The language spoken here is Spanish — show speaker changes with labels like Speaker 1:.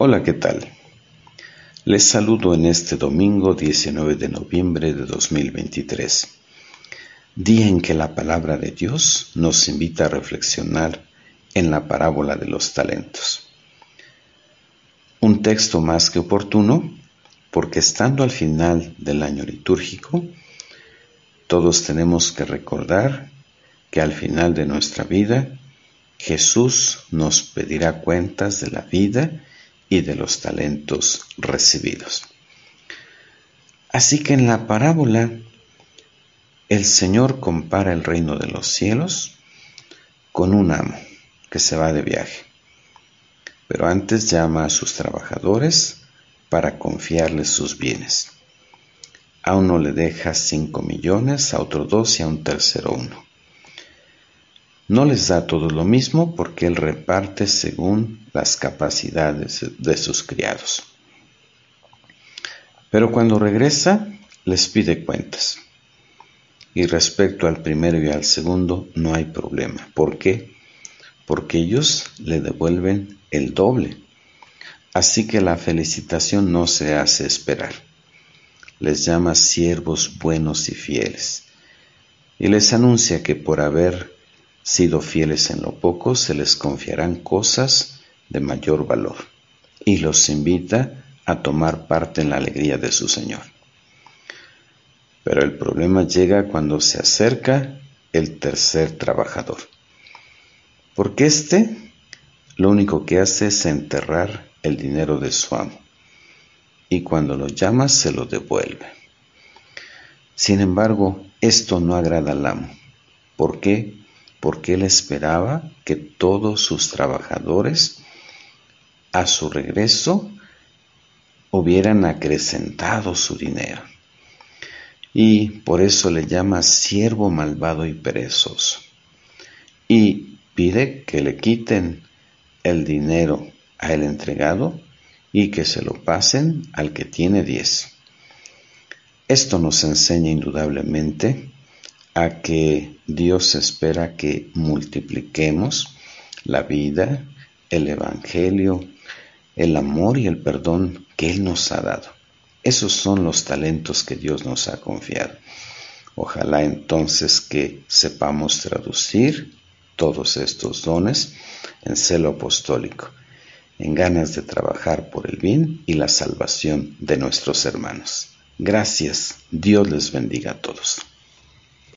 Speaker 1: Hola, ¿qué tal? Les saludo en este domingo 19 de noviembre de 2023, día en que la palabra de Dios nos invita a reflexionar en la parábola de los talentos. Un texto más que oportuno porque estando al final del año litúrgico, todos tenemos que recordar que al final de nuestra vida Jesús nos pedirá cuentas de la vida y de los talentos recibidos. Así que en la parábola el Señor compara el reino de los cielos con un amo que se va de viaje, pero antes llama a sus trabajadores para confiarles sus bienes. A uno le deja cinco millones, a otro dos y a un tercero uno. No les da todo lo mismo porque Él reparte según las capacidades de sus criados. Pero cuando regresa, les pide cuentas. Y respecto al primero y al segundo, no hay problema. ¿Por qué? Porque ellos le devuelven el doble. Así que la felicitación no se hace esperar. Les llama siervos buenos y fieles. Y les anuncia que por haber sido fieles en lo poco, se les confiarán cosas de mayor valor, y los invita a tomar parte en la alegría de su Señor. Pero el problema llega cuando se acerca el tercer trabajador, porque éste lo único que hace es enterrar el dinero de su amo, y cuando lo llama se lo devuelve. Sin embargo, esto no agrada al amo. ¿Por qué? Porque él esperaba que todos sus trabajadores a su regreso hubieran acrecentado su dinero. Y por eso le llama siervo malvado y perezoso. Y pide que le quiten el dinero a el entregado y que se lo pasen al que tiene diez. Esto nos enseña indudablemente a que Dios espera que multipliquemos la vida, el Evangelio, el amor y el perdón que Él nos ha dado. Esos son los talentos que Dios nos ha confiado. Ojalá entonces que sepamos traducir todos estos dones en celo apostólico, en ganas de trabajar por el bien y la salvación de nuestros hermanos. Gracias. Dios les bendiga a todos.